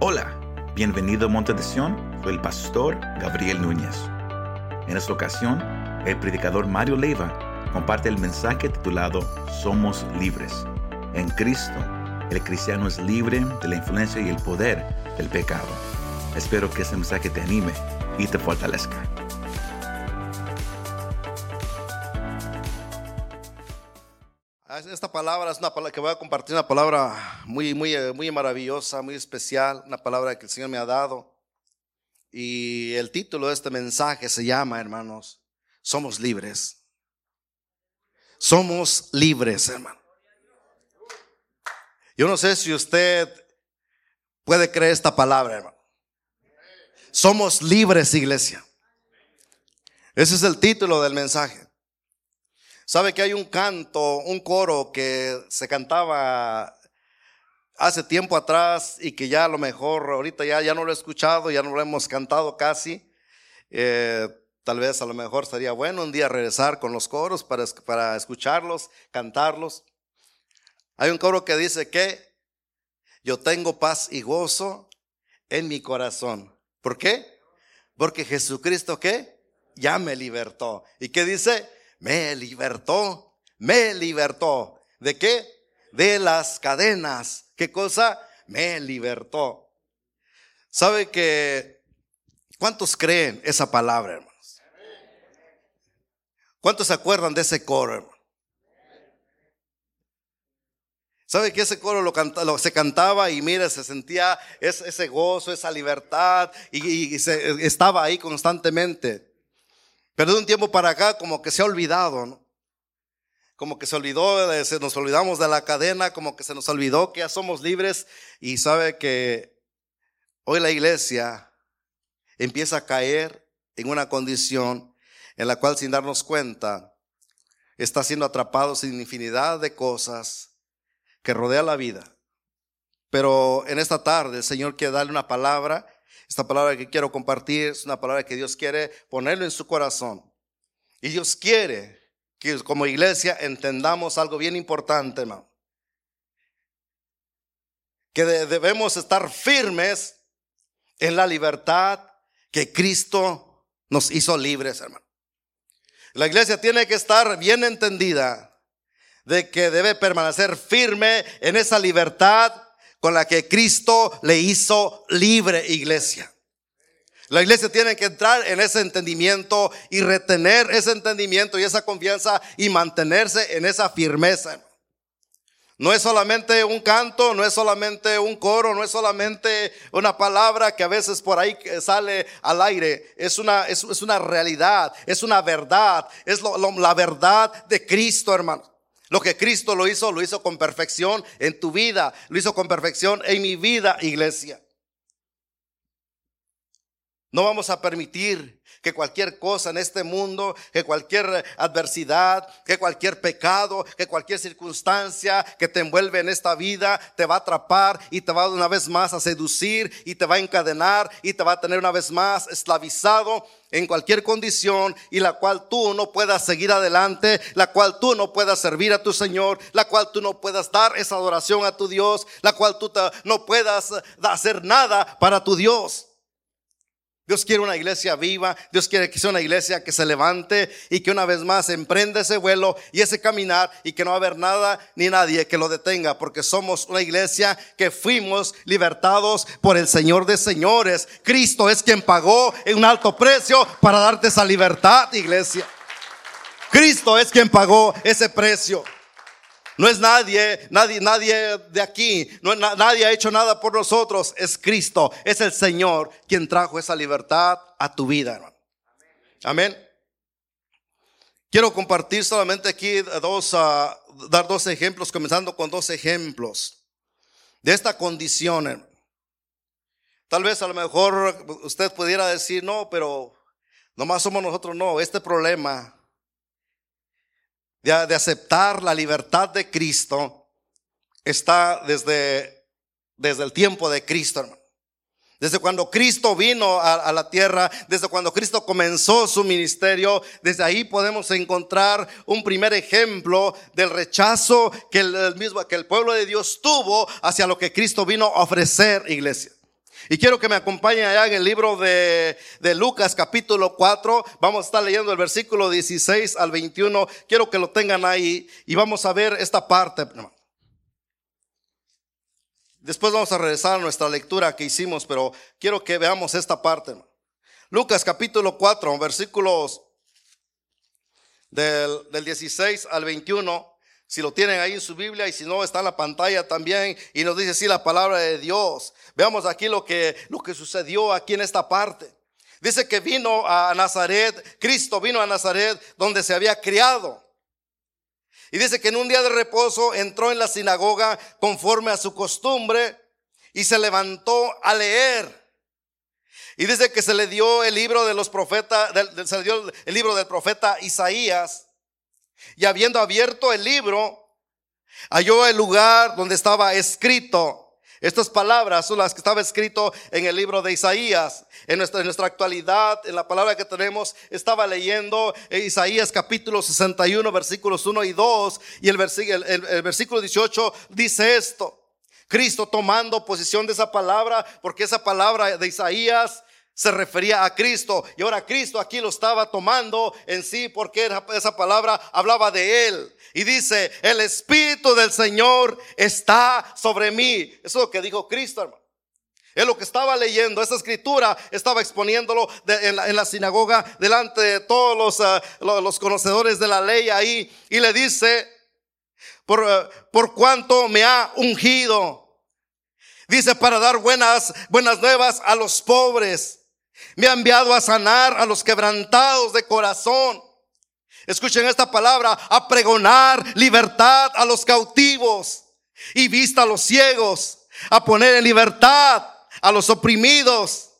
Hola, bienvenido a Monte de Sion, soy el pastor Gabriel Núñez. En esta ocasión, el predicador Mario Leiva comparte el mensaje titulado Somos libres. En Cristo, el cristiano es libre de la influencia y el poder del pecado. Espero que este mensaje te anime y te fortalezca. Palabra es una palabra que voy a compartir, una palabra muy, muy, eh, muy maravillosa, muy especial, una palabra que el Señor me ha dado. Y el título de este mensaje se llama, hermanos, Somos libres. Somos libres, hermano. Yo no sé si usted puede creer esta palabra, hermano. Somos libres, iglesia. Ese es el título del mensaje. Sabe que hay un canto, un coro que se cantaba hace tiempo atrás y que ya a lo mejor ahorita ya, ya no lo he escuchado, ya no lo hemos cantado casi. Eh, tal vez a lo mejor sería bueno un día regresar con los coros para, para escucharlos, cantarlos. Hay un coro que dice que yo tengo paz y gozo en mi corazón. ¿Por qué? Porque Jesucristo qué? Ya me libertó. ¿Y qué dice? Me libertó, me libertó. ¿De qué? De las cadenas. ¿Qué cosa? Me libertó. ¿Sabe que cuántos creen esa palabra, hermanos? ¿Cuántos se acuerdan de ese coro, hermano? ¿Sabe que ese coro lo, se cantaba y mire, se sentía ese, gozo, esa libertad y, estaba ahí constantemente? Pero de un tiempo para acá como que se ha olvidado. Como que se olvidó, se nos olvidamos de la cadena, como que se nos olvidó que ya somos libres y sabe que hoy la iglesia empieza a caer en una condición en la cual sin darnos cuenta está siendo atrapados en infinidad de cosas que rodea la vida. Pero en esta tarde el Señor quiere darle una palabra esta palabra que quiero compartir es una palabra que Dios quiere ponerlo en su corazón. Y Dios quiere que como iglesia entendamos algo bien importante, hermano. Que debemos estar firmes en la libertad que Cristo nos hizo libres, hermano. La iglesia tiene que estar bien entendida de que debe permanecer firme en esa libertad con la que Cristo le hizo libre iglesia. La iglesia tiene que entrar en ese entendimiento y retener ese entendimiento y esa confianza y mantenerse en esa firmeza. No es solamente un canto, no es solamente un coro, no es solamente una palabra que a veces por ahí sale al aire. Es una, es, una realidad, es una verdad, es la verdad de Cristo, hermano. Lo que Cristo lo hizo, lo hizo con perfección en tu vida, lo hizo con perfección en mi vida, iglesia. No vamos a permitir que cualquier cosa en este mundo, que cualquier adversidad, que cualquier pecado, que cualquier circunstancia que te envuelve en esta vida te va a atrapar y te va una vez más a seducir y te va a encadenar y te va a tener una vez más esclavizado en cualquier condición y la cual tú no puedas seguir adelante, la cual tú no puedas servir a tu Señor, la cual tú no puedas dar esa adoración a tu Dios, la cual tú no puedas hacer nada para tu Dios. Dios quiere una iglesia viva, Dios quiere que sea una iglesia que se levante y que una vez más emprenda ese vuelo y ese caminar y que no va a haber nada ni nadie que lo detenga, porque somos una iglesia que fuimos libertados por el Señor de señores. Cristo es quien pagó un alto precio para darte esa libertad, iglesia. Cristo es quien pagó ese precio. No es nadie, nadie, nadie de aquí. No, nadie ha hecho nada por nosotros. Es Cristo, es el Señor quien trajo esa libertad a tu vida, hermano. Amén. Quiero compartir solamente aquí dos, uh, dar dos ejemplos, comenzando con dos ejemplos de esta condición. Tal vez a lo mejor usted pudiera decir, no, pero nomás somos nosotros, no, este problema de, aceptar la libertad de Cristo está desde, desde el tiempo de Cristo, hermano. Desde cuando Cristo vino a, la tierra, desde cuando Cristo comenzó su ministerio, desde ahí podemos encontrar un primer ejemplo del rechazo que el, mismo, que el pueblo de Dios tuvo hacia lo que Cristo vino a ofrecer, iglesia. Y quiero que me acompañen allá en el libro de, de, Lucas capítulo 4. Vamos a estar leyendo el versículo 16 al 21. Quiero que lo tengan ahí y vamos a ver esta parte. Después vamos a regresar a nuestra lectura que hicimos, pero quiero que veamos esta parte. Lucas capítulo 4, versículos del, del 16 al 21. Si lo tienen ahí en su Biblia y si no está en la pantalla también y nos dice así la palabra de Dios. Veamos aquí lo que, lo que sucedió aquí en esta parte. Dice que vino a Nazaret, Cristo vino a Nazaret donde se había criado. Y dice que en un día de reposo entró en la sinagoga conforme a su costumbre y se levantó a leer. Y dice que se le dio el libro de los profetas, se le dio el libro del profeta Isaías. Y habiendo abierto el libro, halló el lugar donde estaba escrito. Estas palabras son las que estaba escrito en el libro de Isaías. En nuestra, en nuestra actualidad, en la palabra que tenemos, estaba leyendo Isaías capítulo 61, versículos 1 y 2. Y el, versículo, el versículo 18 dice esto. Cristo tomando posición de esa palabra, porque esa palabra de Isaías se refería a Cristo y ahora Cristo aquí lo estaba tomando en sí porque esa palabra hablaba de él. Y dice, el Espíritu del Señor está sobre mí. Eso es lo que dijo Cristo, hermano. Es lo que estaba leyendo, esa escritura estaba exponiéndolo en, la, sinagoga delante de todos los, los, conocedores de la ley ahí. Y le dice, por, ah, por cuanto me ha ungido. Dice, para dar buenas, buenas nuevas a los pobres me ha enviado a sanar a los quebrantados de corazón. Escuchen esta palabra, a pregonar libertad a los cautivos y vista a los ciegos, a poner en libertad a los oprimidos,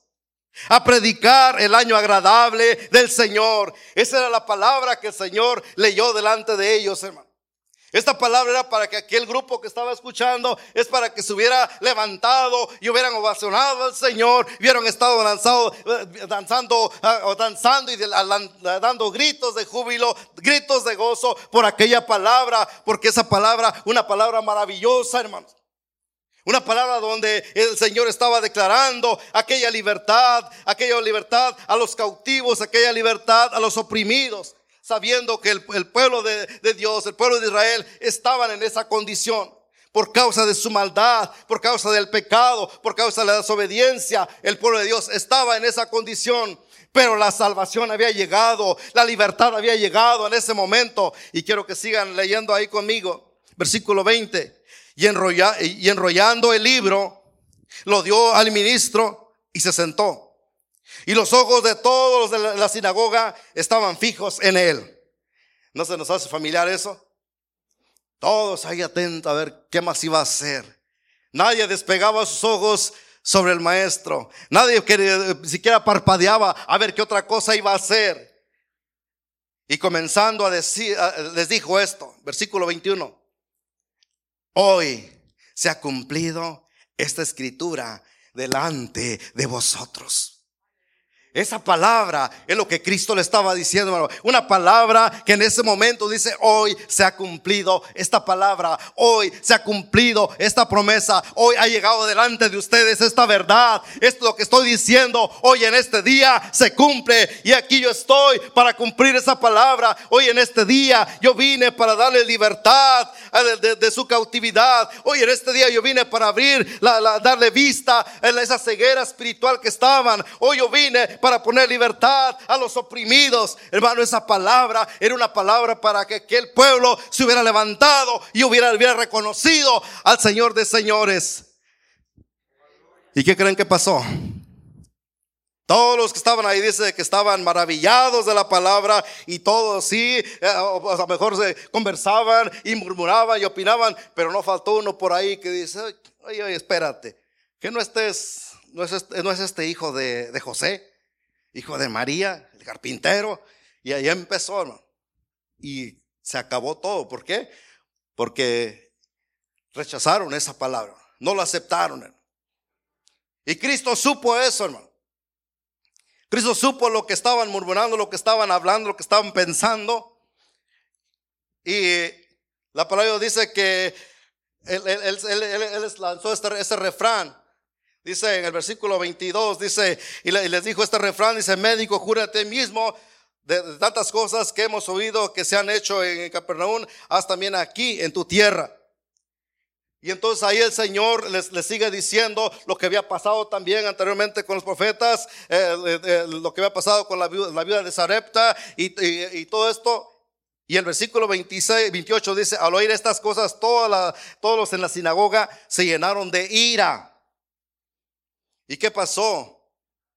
a predicar el año agradable del Señor. Esa era la palabra que el Señor leyó delante de ellos, hermano. Esta palabra era para que aquel grupo que estaba escuchando es para que se hubiera levantado y hubieran ovacionado al Señor, hubieran estado danzando, danzando, ah, danzando y dando gritos de júbilo, gritos de gozo por aquella palabra, porque esa palabra, una palabra maravillosa, hermanos. Una palabra donde el Señor estaba declarando aquella libertad, aquella libertad a los cautivos, aquella libertad a los oprimidos sabiendo que el, pueblo de, Dios, el pueblo de Israel, estaban en esa condición por causa de su maldad, por causa del pecado, por causa de la desobediencia. El pueblo de Dios estaba en esa condición, pero la salvación había llegado, la libertad había llegado en ese momento. Y quiero que sigan leyendo ahí conmigo, versículo 20. Y, enrollando el libro, lo dio al ministro y se sentó. Y los ojos de todos de la sinagoga estaban fijos en él. ¿No se nos hace familiar eso? Todos ahí atentos a ver qué más iba a hacer. Nadie despegaba sus ojos sobre el maestro. Nadie siquiera parpadeaba a ver qué otra cosa iba a hacer. Y comenzando a decir, les dijo esto, versículo 21. Hoy se ha cumplido esta escritura delante de vosotros. Esa palabra es lo que Cristo le estaba diciendo, hermano. Una palabra que en ese momento dice, hoy se ha cumplido esta palabra, hoy se ha cumplido esta promesa, hoy ha llegado delante de ustedes esta verdad. Esto es lo que estoy diciendo, hoy en este día se cumple y aquí yo estoy para cumplir esa palabra. Hoy en este día yo vine para darle libertad de, su cautividad. Hoy en este día yo vine para abrir, darle vista a esa ceguera espiritual que estaban. Hoy yo vine para para poner libertad a los oprimidos. Hermano, esa palabra era una palabra para que aquel pueblo se hubiera levantado y hubiera, hubiera reconocido al Señor de señores. ¿Y qué creen que pasó? Todos los que estaban ahí dice que estaban maravillados de la palabra y todos sí, eh, a lo mejor se conversaban y murmuraban y opinaban, pero no faltó uno por ahí que dice, oye, oye espérate, que no estés, no es este, no es este hijo de José hijo de María, el carpintero. Y ahí empezó, hermano. Y se acabó todo. ¿Por qué? Porque rechazaron esa palabra. No lo aceptaron. Y Cristo supo eso, hermano. Cristo supo lo que estaban murmurando, lo que estaban hablando, lo que estaban pensando. Y la palabra dice que él, él lanzó este, este refrán Dice en el versículo 22, dice, y les dijo este refrán, dice, médico, júrate mismo de, tantas cosas que hemos oído que se han hecho en Capernaum, haz también aquí en tu tierra. Y entonces ahí el Señor les, sigue diciendo lo que había pasado también anteriormente con los profetas, eh, eh, eh, lo que había pasado con la viuda, de Sarepta y, todo esto. Y el versículo 26, 28 dice, al oír estas cosas, todos los en la sinagoga se llenaron de ira. ¿Y qué pasó?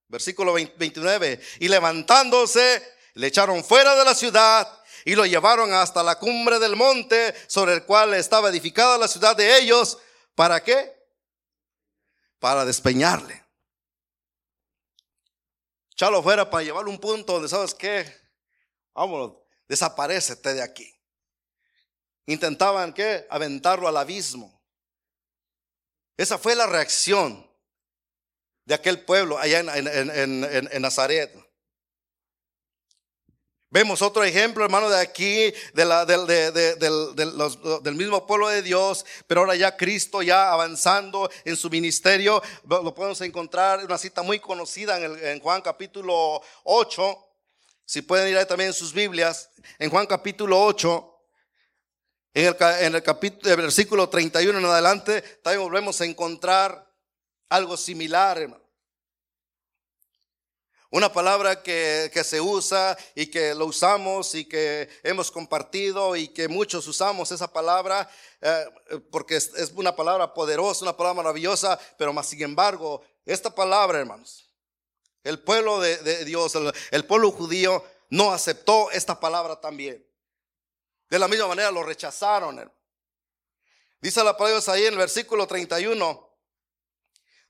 Versículo 29. Y levantándose, le echaron fuera de la ciudad y lo llevaron hasta la cumbre del monte sobre el cual estaba edificada la ciudad de ellos. ¿Para qué? Para despeñarle. Echalo fuera para llevarlo a un punto donde, ¿sabes qué? Vámonos, desaparecete de aquí. Intentaban, ¿qué? Aventarlo al abismo. Esa fue la reacción de aquel pueblo allá en, Nazaret. Vemos otro ejemplo, hermano, de aquí, de la, del, mismo pueblo de Dios, pero ahora ya Cristo ya avanzando en su ministerio. Lo, podemos encontrar en una cita muy conocida en, Juan capítulo 8. Si pueden ir ahí también en sus Biblias, en Juan capítulo 8, en el, en el capítulo, versículo 31 en adelante, también volvemos a encontrar algo similar, hermano. Una palabra que, se usa y que lo usamos y que hemos compartido y que muchos usamos esa palabra eh, porque es, una palabra poderosa, una palabra maravillosa, pero más sin embargo, esta palabra, hermanos, el pueblo de, Dios, el, pueblo judío no aceptó esta palabra también. De la misma manera lo rechazaron. Dice la palabra ahí en el versículo 31.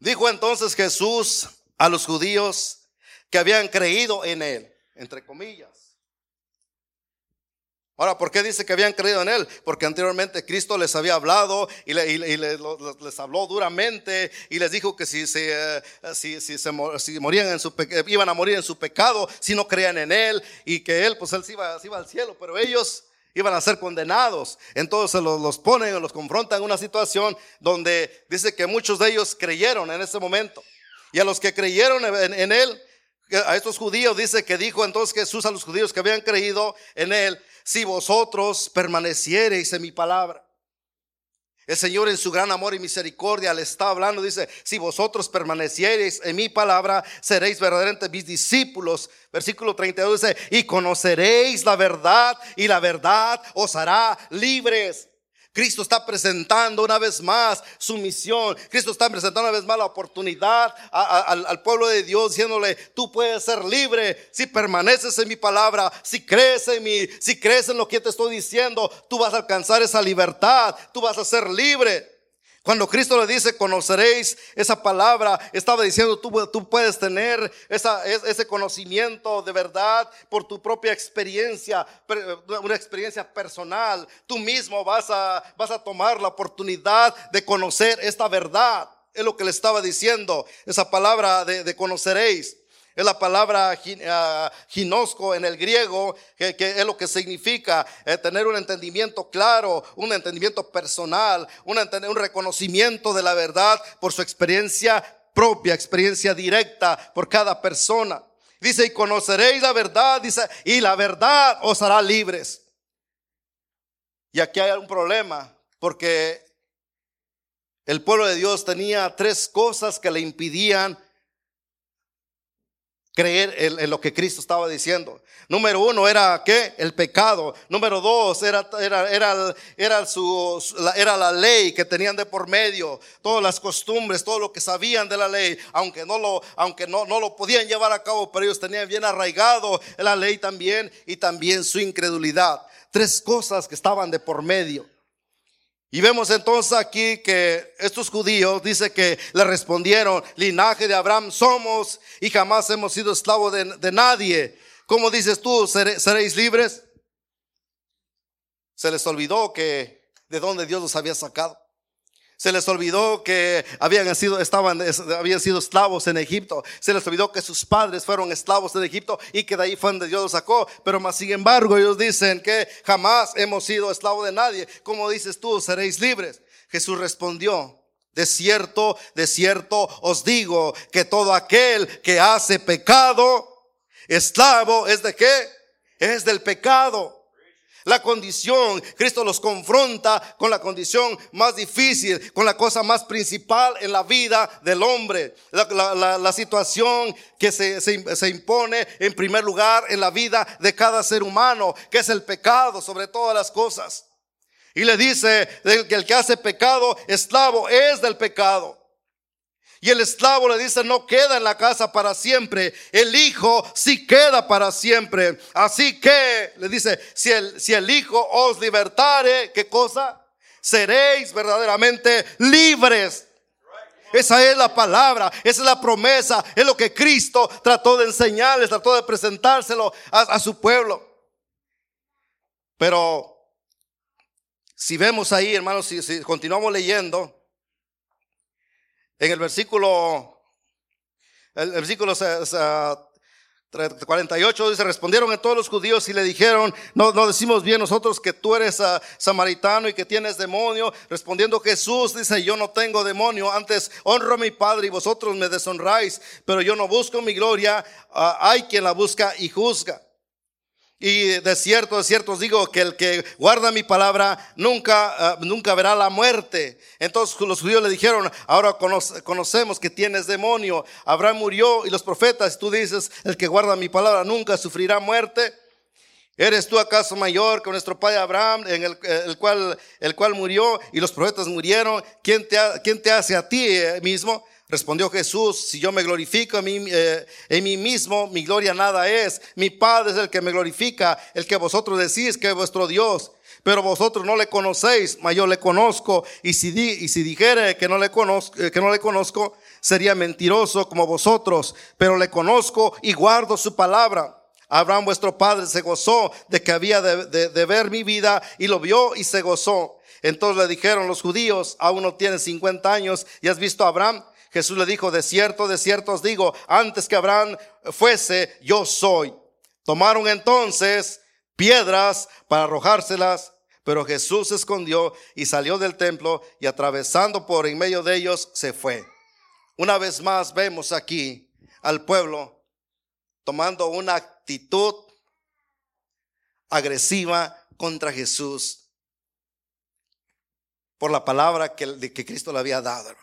Dijo entonces Jesús a los judíos, que habían creído en él, entre comillas. Ahora, ¿por qué dice que habían creído en Él? Porque anteriormente Cristo les había hablado y, les, habló duramente y les dijo que si, se, eh, morían en su iban a morir en su pecado si no creían en Él y que Él, pues Él se iba al cielo, pero ellos iban a ser condenados. Entonces los, los ponen, los confrontan en una situación donde dice que muchos de ellos creyeron en ese momento. Y a los que creyeron en Él, a estos judíos dice que dijo entonces Jesús a los judíos que habían creído en él, si vosotros permaneciereis en mi palabra. El Señor en su gran amor y misericordia le está hablando, dice, si vosotros permaneciereis en mi palabra, seréis verdaderamente mis discípulos. Versículo 32 dice, y conoceréis la verdad y la verdad os hará libres. Cristo está presentando una vez más su misión. Cristo está presentando una vez más la oportunidad al, pueblo de Dios diciéndole, tú puedes ser libre si permaneces en mi palabra, si crees en mí, si crees en lo que te estoy diciendo, tú vas a alcanzar esa libertad, tú vas a ser libre. Cuando Cristo le dice, conoceréis esa palabra, estaba diciendo, tú, tú puedes tener ese conocimiento de verdad por tu propia experiencia, una experiencia personal. Tú mismo vas a, vas a tomar la oportunidad de conocer esta verdad. Es lo que le estaba diciendo, esa palabra de conoceréis. Es la palabra ah, ginosco en el griego, que, es lo que significa eh, tener un entendimiento claro, un entendimiento personal, un, un reconocimiento de la verdad por su experiencia propia, experiencia directa por cada persona. Dice, y conoceréis la verdad, dice, y la verdad os hará libres. Y aquí hay un problema, porque el pueblo de Dios tenía tres cosas que le impidían creer en, lo que Cristo estaba diciendo. Número uno era ¿qué? El pecado. Número dos era, era, era, era, su, era la ley que tenían de por medio. Todas las costumbres, todo lo que sabían de la ley, aunque no lo, aunque no, no lo podían llevar a cabo, pero ellos tenían bien arraigado la ley también y también su incredulidad. Tres cosas que estaban de por medio. Y vemos entonces aquí que estos judíos dice que le respondieron, linaje de Abraham somos y jamás hemos sido esclavos de, nadie. ¿Cómo dices tú, seréis libres? Se les olvidó que de dónde Dios los había sacado. Se les olvidó que habían sido, estaban, habían sido esclavos en Egipto. Se les olvidó que sus padres fueron esclavos en Egipto y que de ahí fue donde Dios los sacó. Pero más sin embargo ellos dicen que jamás hemos sido esclavos de nadie. Como dices tú, seréis libres. Jesús respondió De cierto, de cierto os digo que todo aquel que hace pecado, esclavo es de qué? Es del pecado. La condición, Cristo los confronta con la condición más difícil, con la cosa más principal en la vida del hombre. La, situación que se, se, impone en primer lugar en la vida de cada ser humano, que es el pecado sobre todas las cosas. Y le dice que el que hace pecado, esclavo, es del pecado. Y el esclavo le dice, no queda en la casa para siempre. El hijo sí queda para siempre. Así que, le dice, si el, hijo os libertare, ¿qué cosa? Seréis verdaderamente libres. Esa es la palabra, esa es la promesa, es lo que Cristo trató de enseñarles, trató de presentárselo a, su pueblo. Pero si vemos ahí, hermanos, si continuamos leyendo, en el versículo, el, versículo 48 dice, respondieron a todos los judíos y le dijeron, no, no decimos bien nosotros que tú eres ah, samaritano y que tienes demonio. Respondiendo Jesús dice, yo no tengo demonio, antes honro a mi Padre y vosotros me deshonráis, pero yo no busco mi gloria, ah, hay quien la busca y juzga. Y de cierto, de cierto os digo que el que guarda mi palabra nunca, ah, nunca verá la muerte. Entonces los judíos le dijeron, ahora conocemos que tienes demonio. Abraham murió y los profetas, tú dices, el que guarda mi palabra nunca sufrirá muerte. ¿Eres tú acaso mayor que nuestro padre Abraham, en el, cual, el cual murió y los profetas murieron? ¿Quién te, quién te hace a ti eh, mismo? Respondió Jesús, si yo me glorifico en mí, eh, en mismo, mi gloria nada es. Mi Padre es el que me glorifica, el que vosotros decís que es vuestro Dios. Pero vosotros no le conocéis, mas yo le conozco. Y si, y si dijere que no, le conozco, eh, que no le conozco, sería mentiroso como vosotros. Pero le conozco y guardo su palabra. Abraham vuestro padre se gozó de que había de, de ver mi vida y lo vio y se gozó. Entonces le dijeron los judíos, aún no tienes 50 años y has visto a Abraham. Jesús le dijo, de cierto, de cierto os digo, antes que Abraham fuese, yo soy. Tomaron entonces piedras para arrojárselas, pero Jesús se escondió y salió del templo y atravesando por en medio de ellos se fue. Una vez más vemos aquí al pueblo tomando una actitud agresiva contra Jesús por la palabra que, que Cristo le había dado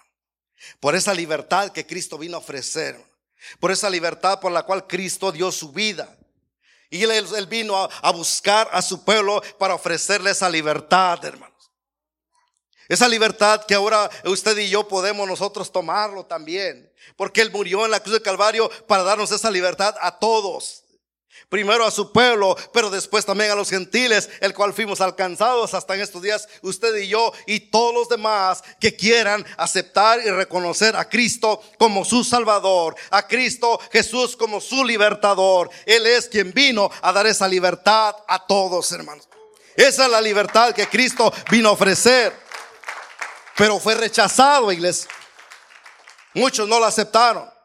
por esa libertad que Cristo vino a ofrecer, por esa libertad por la cual Cristo dio su vida. Y él, vino a, buscar a su pueblo para ofrecerle esa libertad, hermanos. Esa libertad que ahora usted y yo podemos nosotros tomarlo también. Porque Él murió en la cruz del Calvario para darnos esa libertad a todos primero a su pueblo, pero después también a los gentiles, el cual fuimos alcanzados hasta en estos días, usted y yo y todos los demás que quieran aceptar y reconocer a Cristo como su Salvador, a Cristo Jesús como su libertador. Él es quien vino a dar esa libertad a todos, hermanos. Esa es la libertad que Cristo vino a ofrecer, pero fue rechazado, iglesia. Muchos no la aceptaron.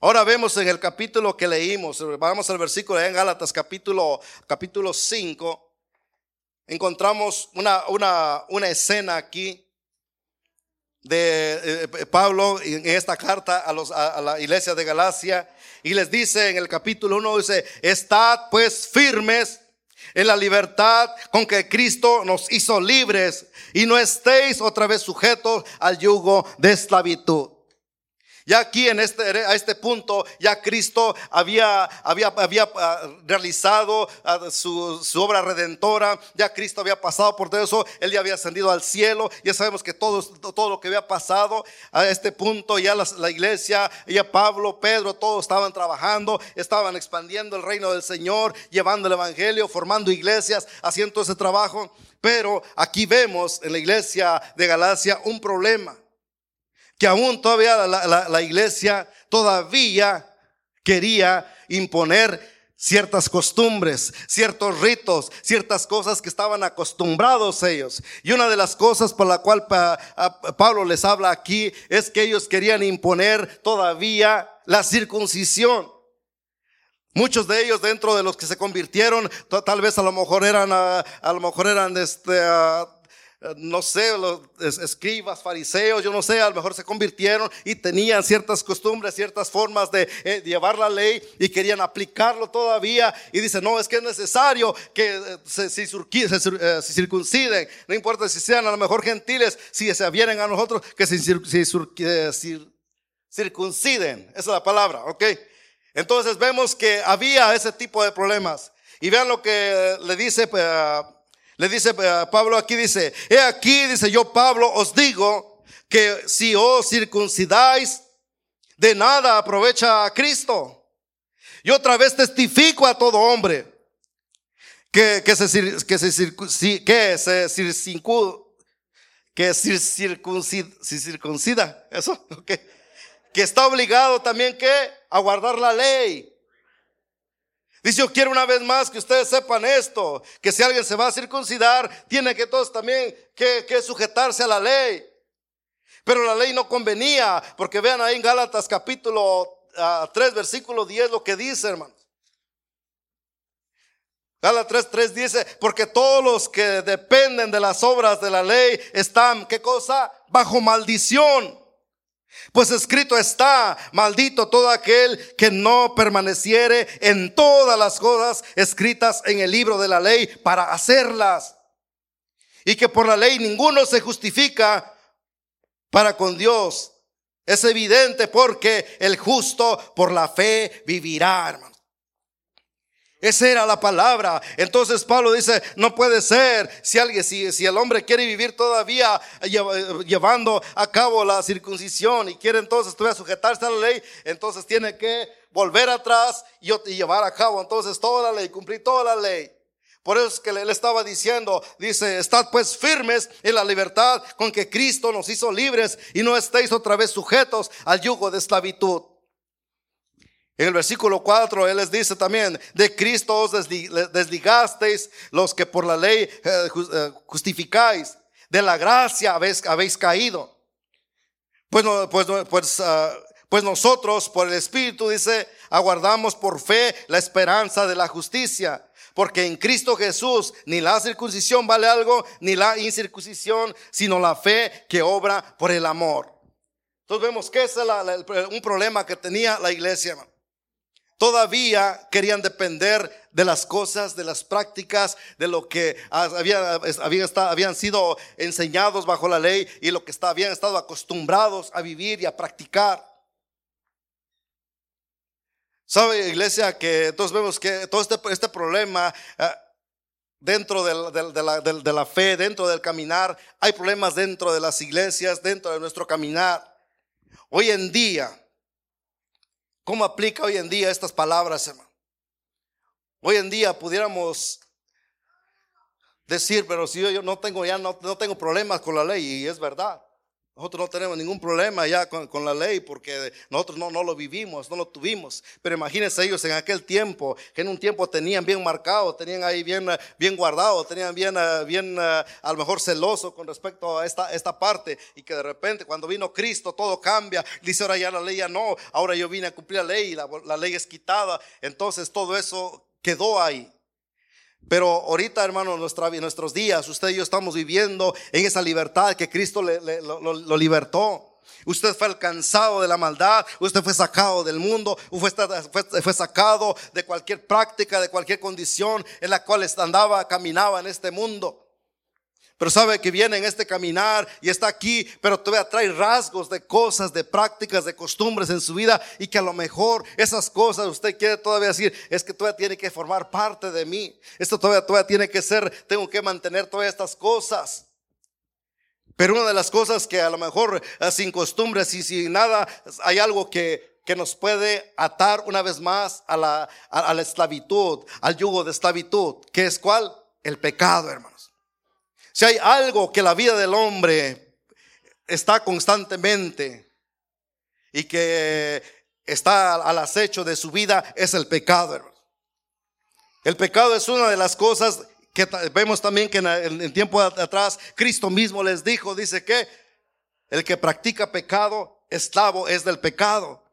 Ahora vemos en el capítulo que leímos, vamos al versículo en Gálatas capítulo, capítulo 5, encontramos una, una, una escena aquí de eh, Pablo en esta carta a, los, la iglesia de Galacia y les dice en el capítulo 1, dice, estad pues firmes en la libertad con que Cristo nos hizo libres y no estéis otra vez sujetos al yugo de esclavitud. Ya aquí en este, a este punto, ya Cristo había, había, había ah, realizado ah, su, su, obra redentora, ya Cristo había pasado por todo eso, Él ya había ascendido al cielo, ya sabemos que todo, todo lo que había pasado a este punto, ya la, la iglesia, ya Pablo, Pedro, todos estaban trabajando, estaban expandiendo el reino del Señor, llevando el Evangelio, formando iglesias, haciendo ese trabajo. Pero aquí vemos en la iglesia de Galacia un problema que aún todavía la, iglesia todavía quería imponer ciertas costumbres, ciertos ritos, ciertas cosas que estaban acostumbrados ellos. Y una de las cosas por la cual Pablo les habla aquí es que ellos querían imponer todavía la circuncisión. Muchos de ellos dentro de los que se convirtieron, tal vez a lo mejor eran, a, lo mejor eran este, no sé, los escribas, fariseos, yo no sé, a lo mejor se convirtieron y tenían ciertas costumbres, ciertas formas de, eh, llevar la ley y querían aplicarlo todavía. Y dice, no, es que es necesario que eh, se, circunciden, no importa si sean a lo mejor gentiles, si se vienen a nosotros, que se circunciden. Esa es la palabra, ¿ok? Entonces vemos que había ese tipo de problemas. Y vean lo que le dice le dice eh, Pablo aquí, dice, he aquí, dice yo Pablo, os digo que si os circuncidáis, de nada aprovecha a Cristo. Y otra vez testifico a todo hombre que, que se, que se, que se que circuncida, eso, que está obligado también que a guardar la ley. Dice, yo quiero una vez más que ustedes sepan esto, que si alguien se va a circuncidar, tiene que todos también que, sujetarse a la ley. Pero la ley no convenía, porque vean ahí en Gálatas capítulo 3, ah, versículo 10 lo que dice, hermanos. Gálatas 3, 3 dice, porque todos los que dependen de las obras de la ley están, ¿qué cosa? Bajo maldición. Pues escrito está, maldito todo aquel que no permaneciere en todas las cosas escritas en el libro de la ley para hacerlas. Y que por la ley ninguno se justifica para con Dios. Es evidente porque el justo por la fe vivirá, hermano. Esa era la palabra. Entonces Pablo dice, no puede ser si alguien, si, si el hombre quiere vivir todavía llevando a cabo la circuncisión y quiere entonces todavía sujetarse a la ley, entonces tiene que volver atrás y, llevar a cabo entonces toda la ley, cumplir toda la ley. Por eso es que le estaba diciendo, dice, estad pues firmes en la libertad con que Cristo nos hizo libres y no estéis otra vez sujetos al yugo de esclavitud. En el versículo 4 Él les dice también, de Cristo os desligasteis los que por la ley eh, eh, justificáis, de la gracia habéis, caído. Pues, pues, pues, ah, pues nosotros por el Espíritu, dice, aguardamos por fe la esperanza de la justicia. Porque en Cristo Jesús ni la circuncisión vale algo, ni la incircuncisión, sino la fe que obra por el amor. Entonces vemos que ese es un problema que tenía la iglesia, todavía querían depender de las cosas, de las prácticas, de lo que habían, habían, sido enseñados bajo la ley y lo que habían estado acostumbrados a vivir y a practicar. ¿Sabe, iglesia, que entonces vemos que todo este, este problema eh, dentro de la, de la fe, dentro del caminar, hay problemas dentro de las iglesias, dentro de nuestro caminar. Hoy en día, ¿Cómo aplica hoy en día estas palabras, hermano? Hoy en día pudiéramos decir, pero si yo, no tengo ya no, no tengo problemas con la ley, y es verdad. Nosotros no tenemos ningún problema ya con, la ley porque nosotros no, no, lo vivimos, no lo tuvimos. Pero imagínense ellos en aquel tiempo, que en un tiempo tenían bien marcado, tenían ahí bien, bien guardado, tenían bien, bien a lo mejor celoso con respecto a esta, esta parte. Y que de repente cuando vino Cristo todo cambia. Dice ahora ya la ley ya no, ahora yo vine a cumplir la ley la, la ley es quitada. Entonces todo eso quedó ahí. Pero ahorita, hermano, nuestra, nuestros días, usted y yo estamos viviendo en esa libertad que Cristo le, lo, libertó. Usted fue alcanzado de la maldad, usted fue sacado del mundo, fue, fue, fue, sacado de cualquier práctica, de cualquier condición en la cual andaba, caminaba en este mundo. Pero sabe que viene en este caminar y está aquí, pero todavía trae rasgos de cosas, de prácticas, de costumbres en su vida y que a lo mejor esas cosas usted quiere todavía decir, es que todavía tiene que formar parte de mí. Esto todavía, todavía tiene que ser, tengo que mantener todas estas cosas. Pero una de las cosas que a lo mejor eh, sin costumbres y sin nada, hay algo que, que nos puede atar una vez más a la, a la esclavitud, al yugo de esclavitud, que es cuál? El pecado, hermano. Si hay algo que la vida del hombre está constantemente y que está al acecho de su vida, es el pecado. El pecado es una de las cosas que vemos también que en el tiempo atrás Cristo mismo les dijo, dice que el que practica pecado, esclavo es del pecado.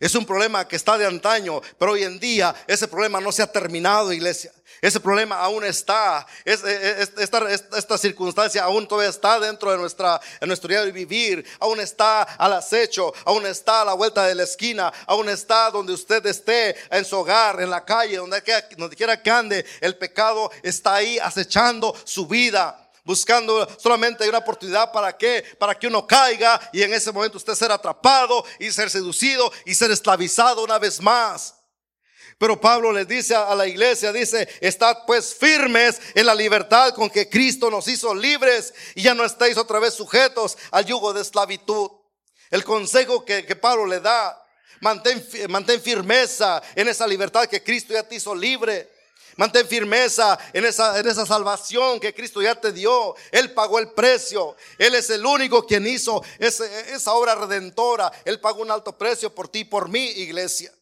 Es un problema que está de antaño, pero hoy en día ese problema no se ha terminado, iglesia. Ese problema aún está. esta, circunstancia aún todavía está dentro de nuestra, en nuestro día de vivir. Aún está al acecho. Aún está a la vuelta de la esquina. Aún está donde usted esté, en su hogar, en la calle, donde, donde quiera que ande. El pecado está ahí acechando su vida buscando solamente una oportunidad para que para que uno caiga y en ese momento usted ser atrapado y ser seducido y ser esclavizado una vez más. Pero Pablo les dice a la iglesia, dice, estad pues firmes en la libertad con que Cristo nos hizo libres y ya no estáis otra vez sujetos al yugo de esclavitud. El consejo que, Pablo le da, mantén, mantén firmeza en esa libertad que Cristo ya te hizo libre. Mantén firmeza en esa, en esa salvación que Cristo ya te dio. Él pagó el precio. Él es el único quien hizo esa obra redentora. Él pagó un alto precio por ti y por mí, iglesia.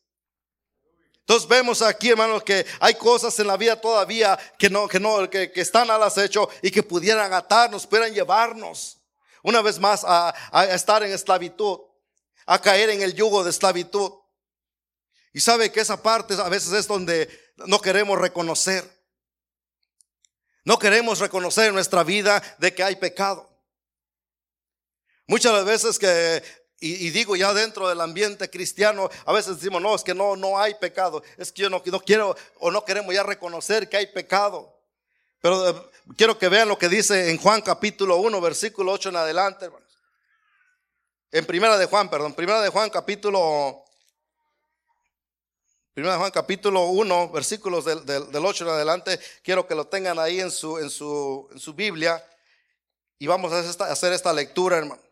Entonces vemos aquí, hermanos, que hay cosas en la vida todavía que no, que no, que, están al acecho y que pudieran atarnos, pudieran llevarnos una vez más a, a estar en esclavitud, a caer en el yugo de esclavitud. Y sabe que esa parte a veces es donde no queremos reconocer. No queremos reconocer en nuestra vida de que hay pecado. Muchas veces que, y, digo ya dentro del ambiente cristiano, a veces decimos, no, es que no, no hay pecado. Es que yo no, no quiero o no queremos ya reconocer que hay pecado. Pero eh, quiero que vean lo que dice en Juan capítulo 1, versículo 8 en adelante, hermanos. En primera de Juan, perdón, primera de Juan capítulo Primera Juan capítulo 1, versículos del, del, 8 en adelante, quiero que lo tengan ahí en su, en su, en su Biblia y vamos a hacer esta, hacer esta lectura, hermano.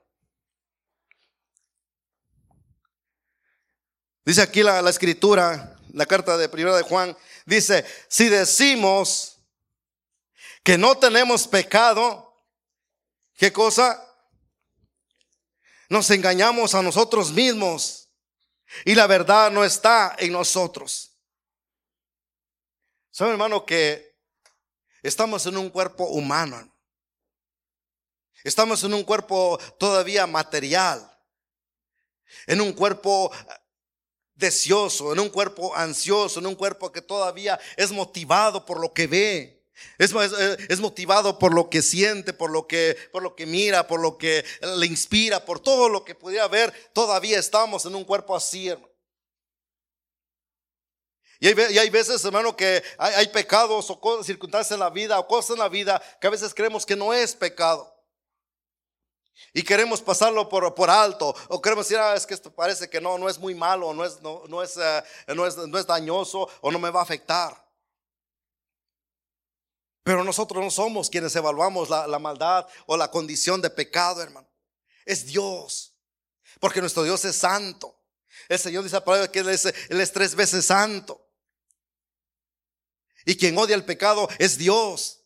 Dice aquí la, la, escritura, la carta de Primera de Juan, dice, si decimos que no tenemos pecado, ¿qué cosa? Nos engañamos a nosotros mismos y la verdad no está en nosotros. ¿Saben, hermano, que estamos en un cuerpo humano? Estamos en un cuerpo todavía material. En un cuerpo deseoso, en un cuerpo ansioso, en un cuerpo que todavía es motivado por lo que ve. Es, es, motivado por lo que siente, por lo que, por lo que mira, por lo que le inspira, por todo lo que pudiera ver. Todavía estamos en un cuerpo así, hermano. Y hay, veces, hermano, que hay, pecados o circunstancias en la vida o cosas en la vida que a veces creemos que no es pecado. Y queremos pasarlo por, por alto. O queremos decir, ah, es que esto parece que no, no es muy malo, no es, no, no es, eh, no es, no es dañoso o no me va a afectar. Pero nosotros no somos quienes evaluamos la, maldad o la condición de pecado, hermano. Es Dios. Porque nuestro Dios es santo. El Señor dice que él es, él es tres veces santo. Y quien odia el pecado es Dios.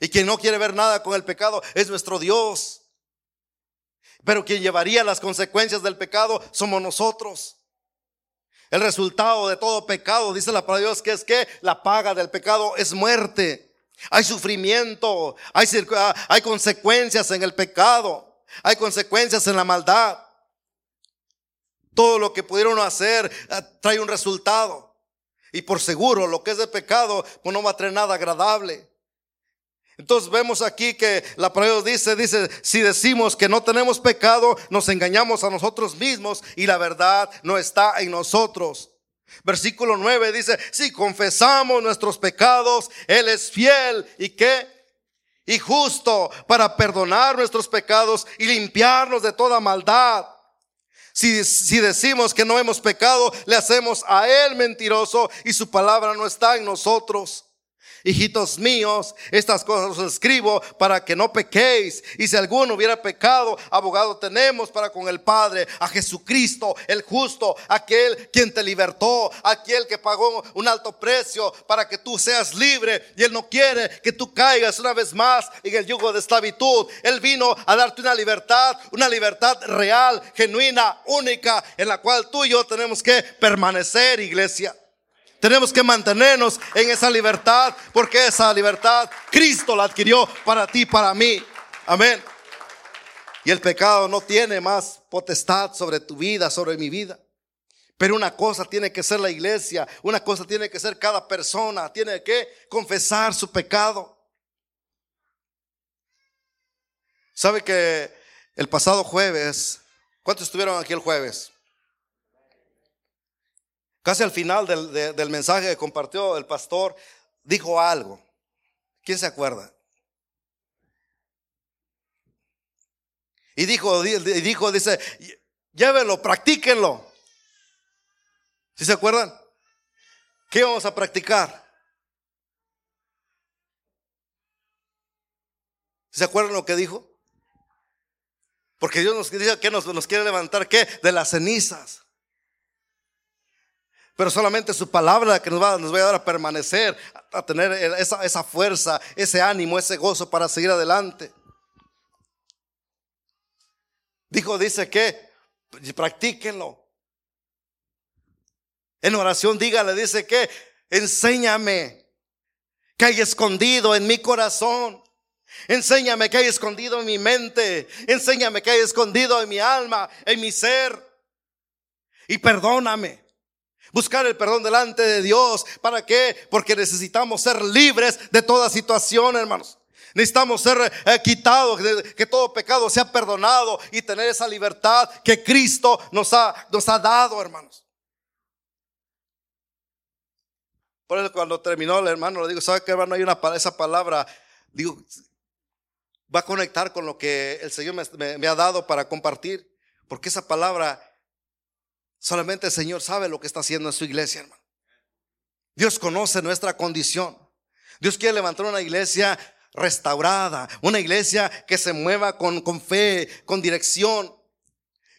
Y quien no quiere ver nada con el pecado es nuestro Dios. Pero quien llevaría las consecuencias del pecado somos nosotros. El resultado de todo pecado, dice la palabra de Dios, que es que la paga del pecado es muerte. Hay sufrimiento, hay, ah, hay consecuencias en el pecado, hay consecuencias en la maldad. Todo lo que pudieron hacer ah, trae un resultado. Y por seguro, lo que es de pecado, pues no va a traer nada agradable. Entonces vemos aquí que la palabra dice, dice, si decimos que no tenemos pecado, nos engañamos a nosotros mismos y la verdad no está en nosotros. Versículo 9 dice, si confesamos nuestros pecados, Él es fiel y qué? Y justo para perdonar nuestros pecados y limpiarnos de toda maldad. Si, si, decimos que no hemos pecado, le hacemos a Él mentiroso y su palabra no está en nosotros. Hijitos míos, estas cosas os escribo para que no pequéis. Y si alguno hubiera pecado, abogado tenemos para con el Padre, a Jesucristo, el justo, aquel quien te libertó, aquel que pagó un alto precio para que tú seas libre. Y Él no quiere que tú caigas una vez más en el yugo de esclavitud. Él vino a darte una libertad, una libertad real, genuina, única, en la cual tú y yo tenemos que permanecer, iglesia. Tenemos que mantenernos en esa libertad porque esa libertad Cristo la adquirió para ti, para mí. Amén. Y el pecado no tiene más potestad sobre tu vida, sobre mi vida. Pero una cosa tiene que ser la iglesia, una cosa tiene que ser cada persona, tiene que confesar su pecado. ¿Sabe que el pasado jueves, ¿cuántos estuvieron aquí el jueves? Casi al final del, del mensaje que compartió el pastor, dijo algo. ¿Quién se acuerda? Y dijo, dijo, dice, llévenlo, practíquenlo. ¿Sí se acuerdan? ¿Qué vamos a practicar? ¿Se acuerdan lo que dijo? Porque Dios nos dice que nos, nos quiere levantar, ¿qué? De las cenizas. Pero solamente su palabra que nos va, nos a dar a permanecer, a tener esa, fuerza, ese ánimo, ese gozo para seguir adelante. Dijo, dice que practíquenlo. En oración dígale, dice que enséñame que hay escondido en mi corazón. Enséñame que hay escondido en mi mente. Enséñame que hay escondido en mi alma, en mi ser. Y perdóname. Buscar el perdón delante de Dios. ¿Para qué? Porque necesitamos ser libres de toda situación, hermanos. Necesitamos ser eh, quitados, que todo pecado sea perdonado y tener esa libertad que Cristo nos ha, nos ha dado, hermanos. Por eso cuando terminó el hermano le digo, ¿sabe qué hermano? Hay una esa palabra, digo, va a conectar con lo que el Señor me, ha dado para compartir. Porque esa palabra, solamente el Señor sabe lo que está haciendo en su iglesia, hermano. Dios conoce nuestra condición. Dios quiere levantar una iglesia restaurada, una iglesia que se mueva con, fe, con dirección.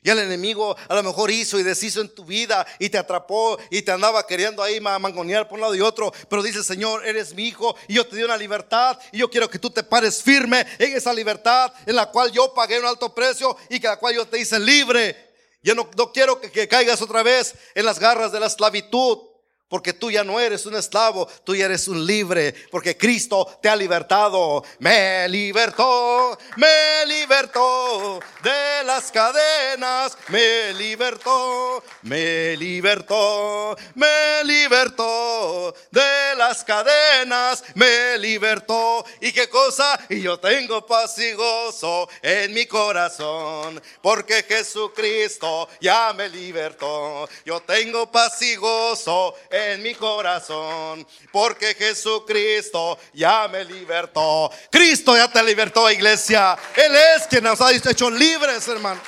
Y el enemigo a lo mejor hizo y deshizo en tu vida y te atrapó y te andaba queriendo ahí mangonear por un lado y otro. Pero dice Señor, eres mi hijo y yo te di una libertad y yo quiero que tú te pares firme en esa libertad en la cual yo pagué un alto precio y que la cual yo te hice libre. Yo no, no quiero que caigas otra vez en las garras de la esclavitud. Porque tú ya no eres un esclavo, tú ya eres un libre, porque Cristo te ha libertado. Me libertó, me libertó de las cadenas, me libertó, me libertó, me libertó de las cadenas, me libertó. ¿Y qué cosa? Y yo tengo paz y gozo en mi corazón, porque Jesucristo ya me libertó. Yo tengo paz y gozo en mi corazón, porque Jesucristo ya me libertó. Cristo ya te libertó, iglesia. Él es quien nos ha hecho libres, hermano.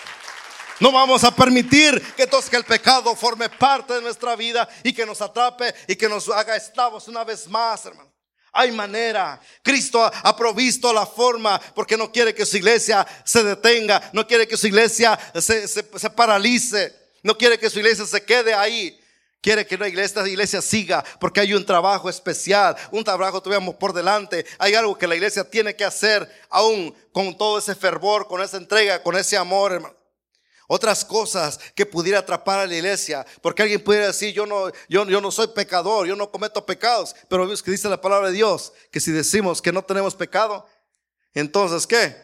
No vamos a permitir que, que el pecado forme parte de nuestra vida y que nos atrape y que nos haga esclavos una vez más, hermano. Hay manera. Cristo ha provisto la forma porque no quiere que su iglesia se detenga, no quiere que su iglesia se paralice, no quiere que su iglesia se quede ahí. Quiere que esta iglesia siga porque hay un trabajo especial, un trabajo tuvimos por delante. Hay algo que la iglesia tiene que hacer aún con todo ese fervor, con esa entrega, con ese amor, hermano. Otras cosas que pudiera atrapar a la iglesia, porque alguien pudiera decir, yo no, yo, yo no soy pecador, yo no cometo pecados, pero es que dice la palabra de Dios, que si decimos que no tenemos pecado, entonces ¿qué?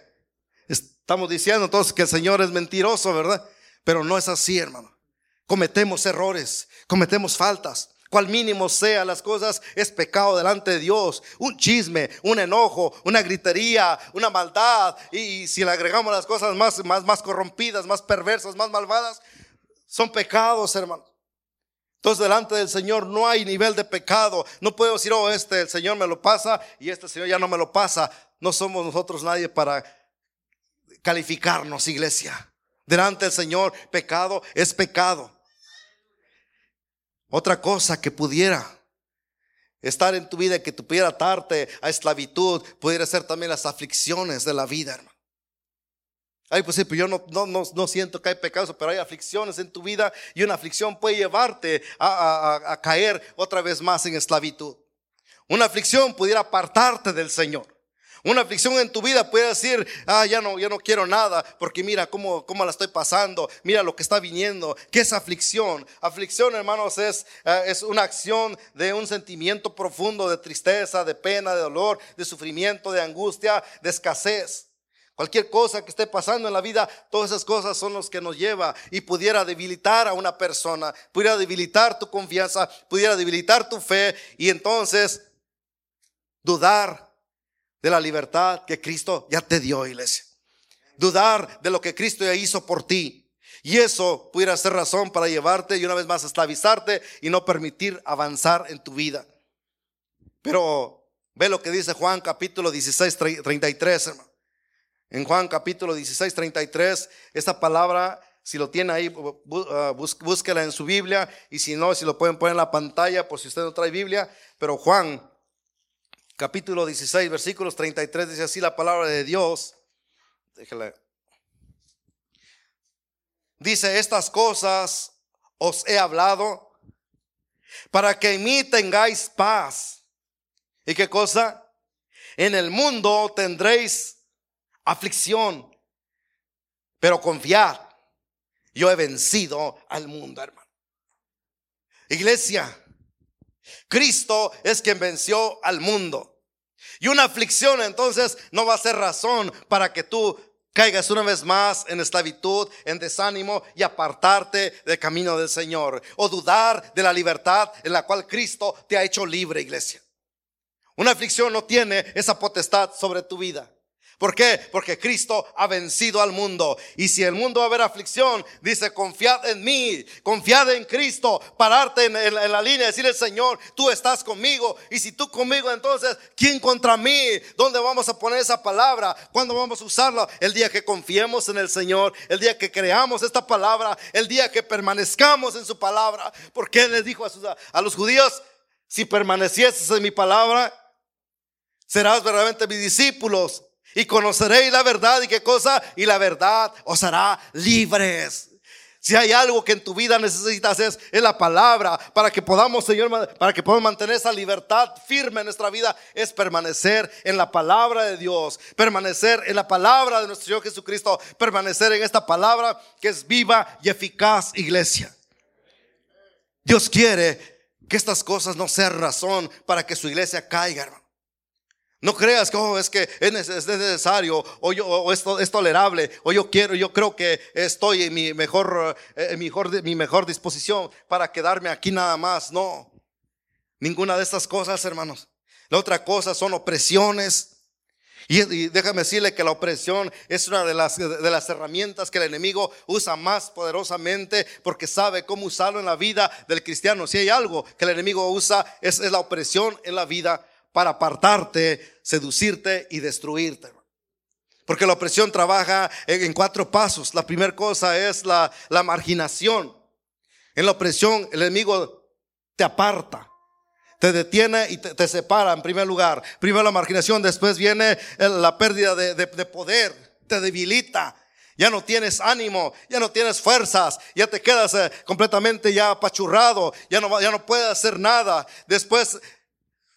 Estamos diciendo entonces que el Señor es mentiroso, ¿verdad? Pero no es así, hermano. Cometemos errores, cometemos faltas. Cual mínimo sea las cosas, es pecado delante de Dios. Un chisme, un enojo, una gritería, una maldad. Y si le agregamos las cosas más, más, más corrompidas, más perversas, más malvadas, son pecados, hermano. Entonces delante del Señor no hay nivel de pecado. No puedo decir, oh, este el Señor me lo pasa y este Señor ya no me lo pasa. No somos nosotros nadie para calificarnos, iglesia. Delante del Señor, pecado es pecado. Otra cosa que pudiera estar en tu vida que te pudiera atarte a esclavitud, pudiera ser también las aflicciones de la vida, hermano. Ay, pues sí, pero yo no, no, no, siento que hay pecados, pero hay aflicciones en tu vida y una aflicción puede llevarte a, a caer otra vez más en esclavitud. Una aflicción pudiera apartarte del Señor. Una aflicción en tu vida puede decir, ah, ya no, ya no quiero nada, porque mira cómo, cómo la estoy pasando, mira lo que está viniendo. ¿Qué es aflicción? Aflicción, hermanos, es, eh, es una acción de un sentimiento profundo de tristeza, de pena, de dolor, de sufrimiento, de angustia, de escasez. Cualquier cosa que esté pasando en la vida, todas esas cosas son los que nos lleva y pudiera debilitar a una persona, pudiera debilitar tu confianza, pudiera debilitar tu fe y entonces dudar de la libertad que Cristo ya te dio, iglesia. Dudar de lo que Cristo ya hizo por ti. Y eso pudiera ser razón para llevarte y una vez más esclavizarte y no permitir avanzar en tu vida. Pero ve lo que dice Juan capítulo 16, 33, hermano. En Juan capítulo 16, 33, esta palabra, si lo tiene ahí, ah, búsquela en su Biblia y si no, si lo pueden poner en la pantalla por si usted no trae Biblia. Pero Juan capítulo 16, versículos 33 dice así la palabra de Dios. Déjale. Dice, estas cosas os he hablado para que en mí tengáis paz. ¿Y qué cosa? En el mundo tendréis aflicción, pero confiar. Yo he vencido al mundo, hermano. Iglesia, Cristo es quien venció al mundo. Y una aflicción entonces no va a ser razón para que tú caigas una vez más en esclavitud, en desánimo y apartarte del camino del Señor o dudar de la libertad en la cual Cristo te ha hecho libre, iglesia. Una aflicción no tiene esa potestad sobre tu vida. ¿Por qué? Porque Cristo ha vencido al mundo. Y si el mundo va a haber aflicción, dice, confiad en mí, confiad en Cristo, pararte en, la línea decirle, Señor, tú estás conmigo. Y si tú conmigo, entonces, ¿quién contra mí? ¿Dónde vamos a poner esa palabra? ¿Cuándo vamos a usarla? El día que confiemos en el Señor, el día que creamos esta palabra, el día que permanezcamos en su palabra. Porque Él les dijo a, a los judíos, si permanecieses en mi palabra, serás verdaderamente mis discípulos y conoceréis la verdad y qué cosa, y la verdad os hará libres. Si hay algo que en tu vida necesitas es, la palabra para que podamos, Señor, para que podamos mantener esa libertad firme en nuestra vida, es permanecer en la palabra de Dios, permanecer en la palabra de nuestro Señor Jesucristo, permanecer en esta palabra que es viva y eficaz, iglesia. Dios quiere que estas cosas no sean razón para que su iglesia caiga, hermano. No creas que oh, es que es necesario o, yo, es tolerable o yo quiero, yo creo que estoy en mi mejor, eh, en mejor, mi mejor disposición para quedarme aquí nada más. No, ninguna de estas cosas, hermanos. La otra cosa son opresiones. Y, déjame decirle que la opresión es una de las, de las herramientas que el enemigo usa más poderosamente porque sabe cómo usarlo en la vida del cristiano. Si hay algo que el enemigo usa es, es la opresión en la vida para apartarte, seducirte y destruirte. Porque la opresión trabaja en cuatro pasos. La primera cosa es la, la marginación. En la opresión el enemigo te aparta, te detiene y te, separa en primer lugar. Primero la marginación, después viene la pérdida de, de poder, te debilita, ya no tienes ánimo, ya no tienes fuerzas, ya te quedas eh, completamente ya apachurrado, ya no, ya no puedes hacer nada. Después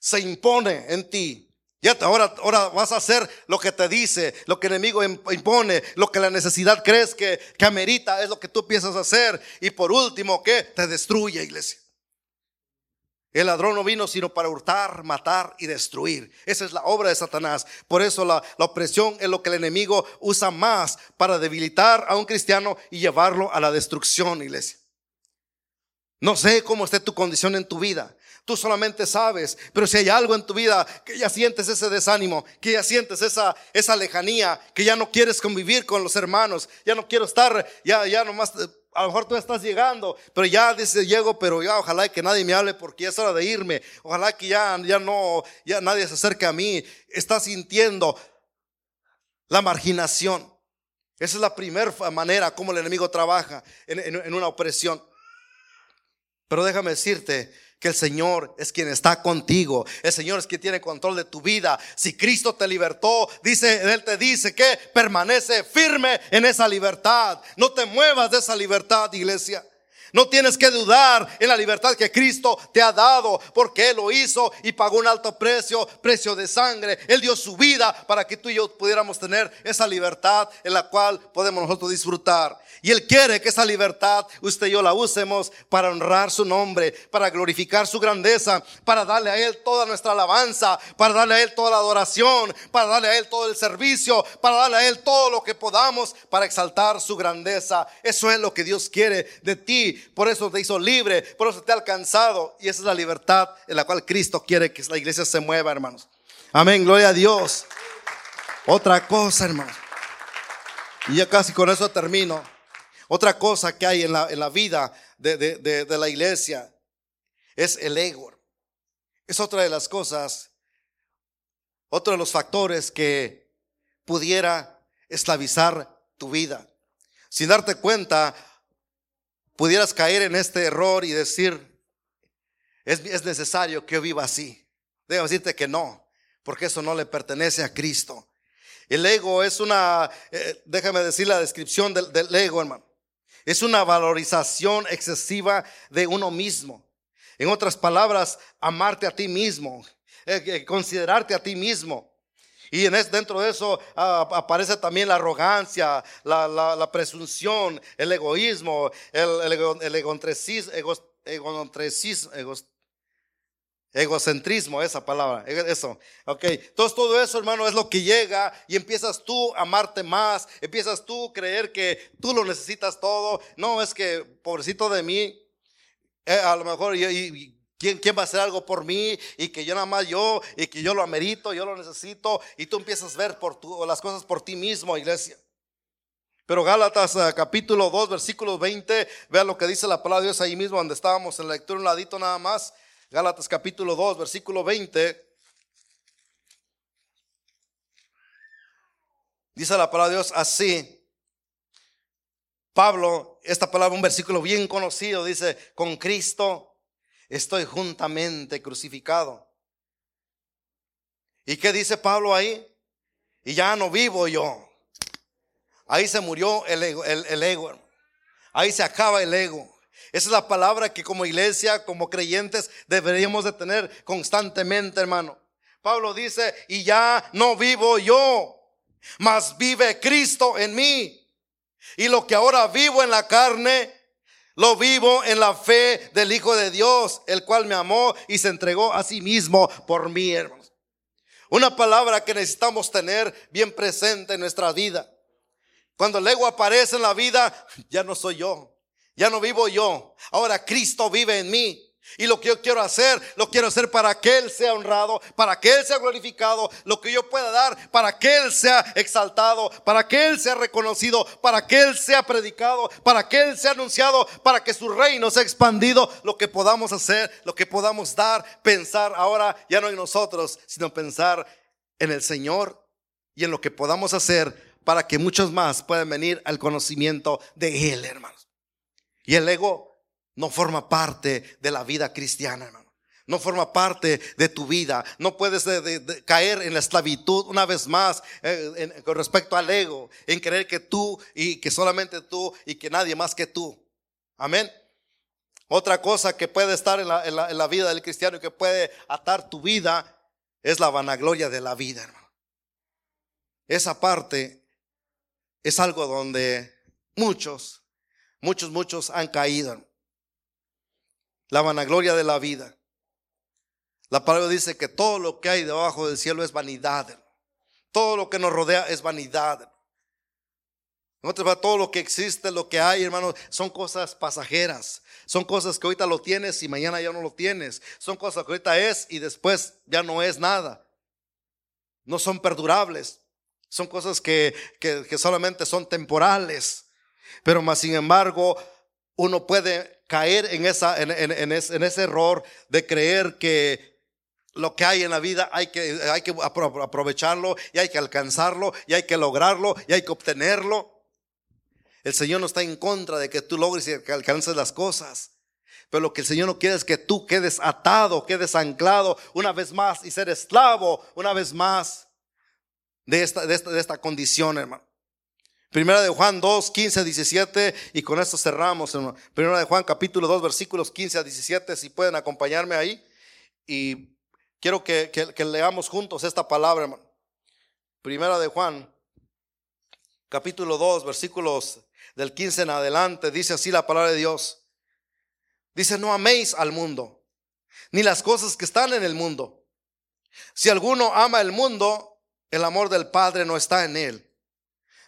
se impone en ti. Ya ahora, ahora vas a hacer lo que te dice, lo que el enemigo impone, lo que la necesidad crees que, que amerita, es lo que tú a hacer. Y por último, ¿qué? Te destruye, iglesia. El ladrón no vino sino para hurtar, matar y destruir. Esa es la obra de Satanás. Por eso la, la, opresión es lo que el enemigo usa más para debilitar a un cristiano y llevarlo a la destrucción, iglesia. No sé cómo esté tu condición en tu vida. Tú solamente sabes, pero si hay algo en tu vida que ya sientes ese desánimo, que ya sientes esa, esa lejanía, que ya no quieres convivir con los hermanos, ya no quiero estar, ya, ya nomás, a lo mejor tú estás llegando, pero ya dice llego, pero ya ojalá que nadie me hable porque es hora de irme, ojalá que ya, ya no, ya nadie se acerque a mí, estás sintiendo la marginación. Esa es la primera manera como el enemigo trabaja en, en una opresión. Pero déjame decirte que el Señor es quien está contigo. El Señor es quien tiene control de tu vida. Si Cristo te libertó, dice, Él te dice que permanece firme en esa libertad. No te muevas de esa libertad, iglesia. No tienes que dudar en la libertad que Cristo te ha dado, porque Él lo hizo y pagó un alto precio, precio de sangre. Él dio su vida para que tú y yo pudiéramos tener esa libertad en la cual podemos nosotros disfrutar. Y Él quiere que esa libertad usted y yo la usemos para honrar su nombre, para glorificar su grandeza, para darle a Él toda nuestra alabanza, para darle a Él toda la adoración, para darle a Él todo el servicio, para darle a Él todo lo que podamos para exaltar su grandeza. Eso es lo que Dios quiere de ti. Por eso te hizo libre, por eso te ha alcanzado. Y esa es la libertad en la cual Cristo quiere que la iglesia se mueva, hermanos. Amén, gloria a Dios. Otra cosa, hermanos. Y ya casi con eso termino. Otra cosa que hay en la, en la vida de, de, de la iglesia es el ego. Es otra de las cosas, otro de los factores que pudiera esclavizar tu vida. Sin darte cuenta, pudieras caer en este error y decir, es, necesario que yo viva así. Debo decirte que no, porque eso no le pertenece a Cristo. El ego es una, eh, déjame decir la descripción del, del ego, hermano. Es una valorización excesiva de uno mismo. En otras palabras, amarte a ti mismo, eh, eh, considerarte a ti mismo. Y en dentro de eso ah, aparece también la arrogancia, la, presunción, el egoísmo, el, el, egocentrismo, esa palabra, eso. Ok, entonces todo eso, hermano, es lo que llega y empiezas tú a amarte más, empiezas tú a creer que tú lo necesitas todo. No, es que pobrecito de mí, eh, a lo mejor y, ¿Quién, ¿Quién, va a hacer algo por mí? Y que yo nada más yo, y que yo lo amerito, yo lo necesito, y tú empiezas a ver las cosas por ti mismo, iglesia. Pero Gálatas eh, capítulo 2, versículo 20, vean lo que dice la palabra de Dios ahí mismo, donde estábamos en la lectura un ladito nada más. Gálatas capítulo 2, versículo 20. Dice la palabra de Dios así. Pablo, esta palabra, un versículo bien conocido, dice, con Cristo estoy juntamente crucificado. ¿Y qué dice Pablo ahí? Y ya no vivo yo. Ahí se murió el ego, el, ego. Ahí se acaba el ego. Esa es la palabra que como iglesia, como creyentes, deberíamos de tener constantemente, hermano. Pablo dice, y ya no vivo yo, mas vive Cristo en mí. Y lo que ahora vivo en la carne, lo vivo en la fe del Hijo de Dios, el cual me amó y se entregó a sí mismo por mí, hermanos. Una palabra que necesitamos tener bien presente en nuestra vida. Cuando el ego aparece en la vida, ya no soy yo, ya no vivo yo. Ahora Cristo vive en mí. Y lo que yo quiero hacer, lo quiero hacer para que Él sea honrado, para que Él sea glorificado, lo que yo pueda dar, para que Él sea exaltado, para que Él sea reconocido, para que Él sea predicado, para que Él sea anunciado, para que su reino sea expandido, lo que podamos hacer, lo que podamos dar, pensar ahora ya no en nosotros, sino pensar en el Señor y en lo que podamos hacer para que muchos más puedan venir al conocimiento de Él, hermanos. Y el ego no forma parte de la vida cristiana, hermano. No forma parte de tu vida. No puedes caer en la esclavitud una vez más eh, con respecto al ego, en creer que tú y que solamente tú y que nadie más que tú. Amén. Otra cosa que puede estar en la, en la vida del cristiano y que puede atar tu vida es la vanagloria de la vida, hermano. Esa parte es algo donde muchos, muchos, muchos han caído la vanagloria de la vida. La palabra dice que todo lo que hay debajo del cielo es vanidad. Todo lo que nos rodea es vanidad. todo lo que existe, lo que hay, hermano, son cosas pasajeras. Son cosas que ahorita lo tienes y mañana ya no lo tienes. Son cosas que ahorita es y después ya no es nada. No son perdurables. Son cosas que, que solamente son temporales. Pero más sin embargo, uno puede caer en, esa, en, ese, error de creer que lo que hay en la vida hay que, hay que aprovecharlo y hay que alcanzarlo y hay que lograrlo y hay que obtenerlo. El Señor no está en contra de que tú logres y que alcances las cosas. Pero lo que el Señor no quiere es que tú quedes atado, quedes anclado una vez más y ser esclavo una vez más de esta, de esta condición, hermano. Primera de Juan 2, 15 17 y con esto cerramos. Primera de Juan capítulo 2 versículos 15 a 17, si pueden acompañarme ahí. Y quiero que, que leamos juntos esta palabra, hermano. Primera de Juan capítulo 2 versículos del 15 en adelante, dice así la palabra de Dios. Dice, no améis al mundo, ni las cosas que están en el mundo. Si alguno ama el mundo, el amor del Padre no está en él.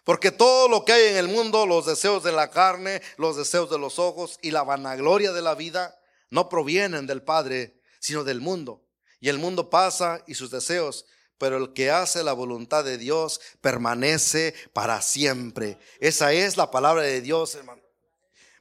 Porque todo lo que hay en el mundo, los deseos de la carne, los deseos de los ojos y la vanagloria de la vida, no provienen del Padre, sino del mundo. Y el mundo pasa y sus deseos, pero el que hace la voluntad de Dios permanece para siempre. Esa es la palabra de Dios, hermano.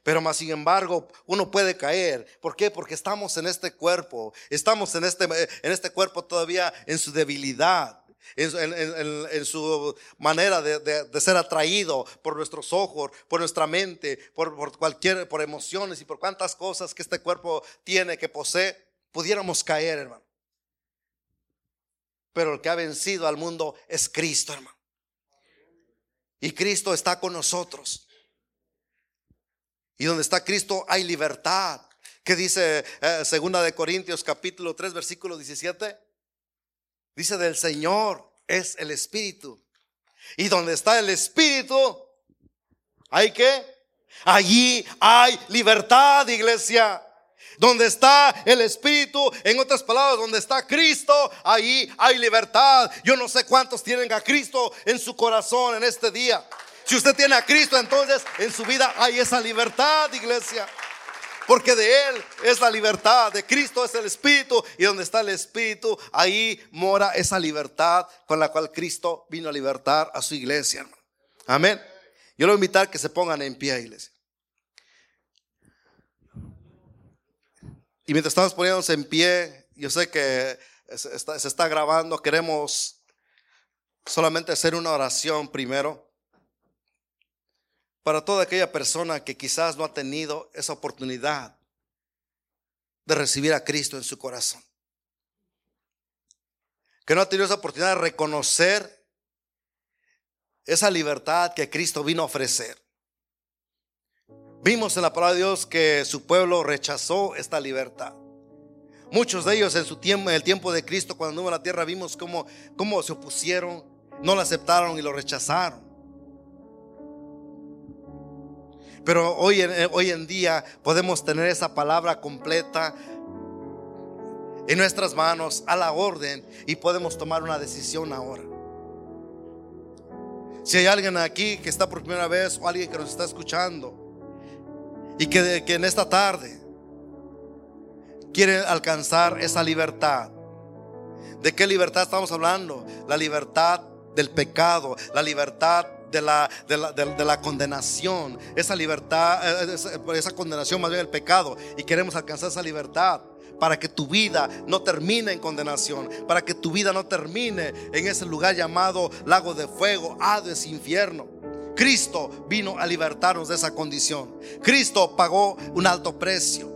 Pero más sin embargo, uno puede caer. ¿Por qué? Porque estamos en este cuerpo. Estamos en este, en este cuerpo todavía en su debilidad en, su manera de, ser atraído por nuestros ojos, por nuestra mente, por, cualquier, por emociones y por cuantas cosas que este cuerpo tiene, que posee, pudiéramos caer, hermano. Pero el que ha vencido al mundo es Cristo, hermano. Y Cristo está con nosotros. Y donde está Cristo hay libertad. ¿Qué dice eh, segunda de Corintios capítulo 3 versículo 17? Dice del Señor es el Espíritu. Y donde está el Espíritu, ¿hay que Allí hay libertad, iglesia. Donde está el Espíritu, en otras palabras, donde está Cristo, ahí hay libertad. Yo no sé cuántos tienen a Cristo en su corazón en este día. Si usted tiene a Cristo, entonces en su vida hay esa libertad, iglesia. Porque de Él es la libertad, de Cristo es el Espíritu y donde está el Espíritu, ahí mora esa libertad con la cual Cristo vino a libertar a su iglesia. Amén. Yo le voy a invitar que se pongan en pie, iglesia. Y mientras estamos poniéndonos en pie, yo sé que se está, se está grabando, queremos solamente hacer una oración primero para toda aquella persona que quizás no ha tenido esa oportunidad de recibir a Cristo en su corazón. Que no ha tenido esa oportunidad de reconocer esa libertad que Cristo vino a ofrecer. Vimos en la palabra de Dios que su pueblo rechazó esta libertad. Muchos de ellos en su tiempo, en el tiempo de Cristo, cuando anduvo en la tierra, vimos cómo, cómo se opusieron, no la aceptaron y lo rechazaron. Pero hoy, eh, hoy en día podemos tener esa palabra completa en nuestras manos a la orden y podemos tomar una decisión ahora. Si hay alguien aquí que está por primera vez o alguien que nos está escuchando y que, que en esta tarde quiere alcanzar esa libertad, ¿de qué libertad estamos hablando? La libertad del pecado, la libertad de la, de la, condenación, esa libertad, eh, esa, condenación más bien el pecado. Y queremos alcanzar esa libertad para que tu vida no termine en condenación, para que tu vida no termine en ese lugar llamado lago de fuego, Hades, infierno. Cristo vino a libertarnos de esa condición. Cristo pagó un alto precio.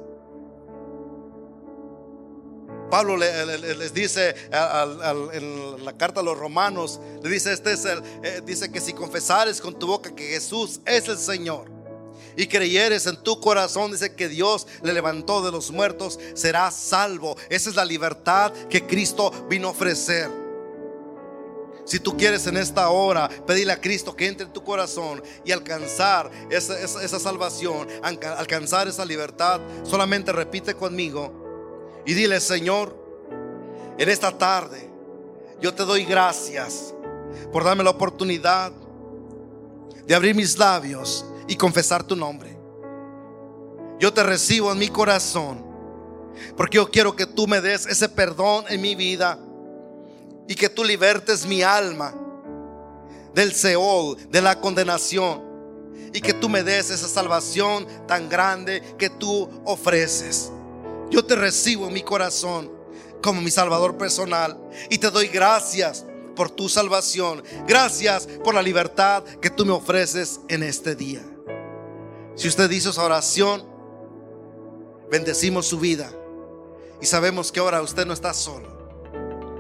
Pablo les dice en la carta a los romanos, le dice, este es eh, dice que si confesares con tu boca que Jesús es el Señor y creyeres en tu corazón, dice que Dios le levantó de los muertos, serás salvo. Esa es la libertad que Cristo vino a ofrecer. Si tú quieres en esta hora pedirle a Cristo que entre en tu corazón y alcanzar esa, esa salvación, alcanzar esa libertad, solamente repite conmigo y dile, Señor, en esta tarde yo te doy gracias por darme la oportunidad de abrir mis labios y confesar tu nombre. Yo te recibo en mi corazón porque yo quiero que tú me des ese perdón en mi vida y que tú libertes mi alma del Seol, de la condenación y que tú me des esa salvación tan grande que tú ofreces. Yo te recibo en mi corazón como mi Salvador personal y te doy gracias por tu salvación. Gracias por la libertad que tú me ofreces en este día. Si usted hizo esa oración, bendecimos su vida y sabemos que ahora usted no está solo.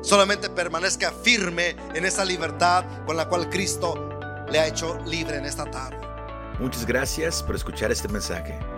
Solamente permanezca firme en esa libertad con la cual Cristo le ha hecho libre en esta tarde. Muchas gracias por escuchar este mensaje.